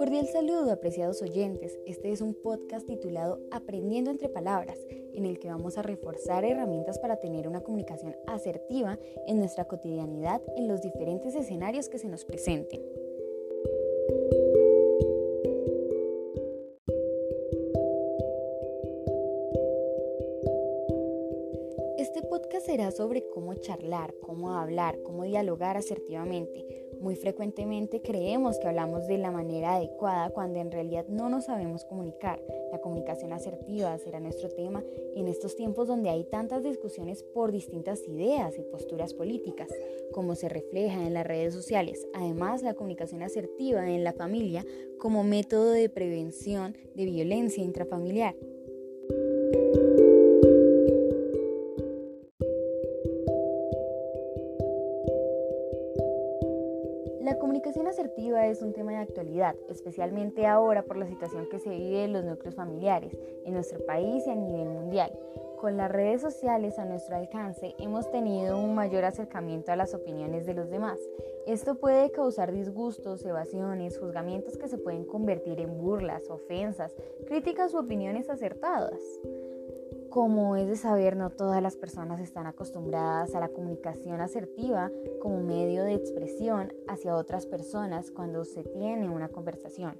cordial saludo, apreciados oyentes. Este es un podcast titulado Aprendiendo entre Palabras, en el que vamos a reforzar herramientas para tener una comunicación asertiva en nuestra cotidianidad en los diferentes escenarios que se nos presenten. Será sobre cómo charlar, cómo hablar, cómo dialogar asertivamente muy frecuentemente creemos que hablamos de la manera adecuada cuando en realidad no nos sabemos comunicar. La comunicación asertiva será nuestro tema en estos tiempos donde hay tantas discusiones por distintas ideas y posturas políticas, como se refleja en las redes sociales. Además, la comunicación asertiva en la familia como método de prevención de violencia intrafamiliar. La comunicación asertiva es un tema de actualidad, especialmente ahora por la situación que se vive en los núcleos familiares, en nuestro país y a nivel mundial. Con las redes sociales a nuestro alcance hemos tenido un mayor acercamiento a las opiniones de los demás. Esto puede causar disgustos, evasiones, juzgamientos que se pueden convertir en burlas, ofensas, críticas u opiniones acertadas. Como es de saber, no todas las personas están acostumbradas a la comunicación asertiva como medio de expresión hacia otras personas cuando se tiene una conversación.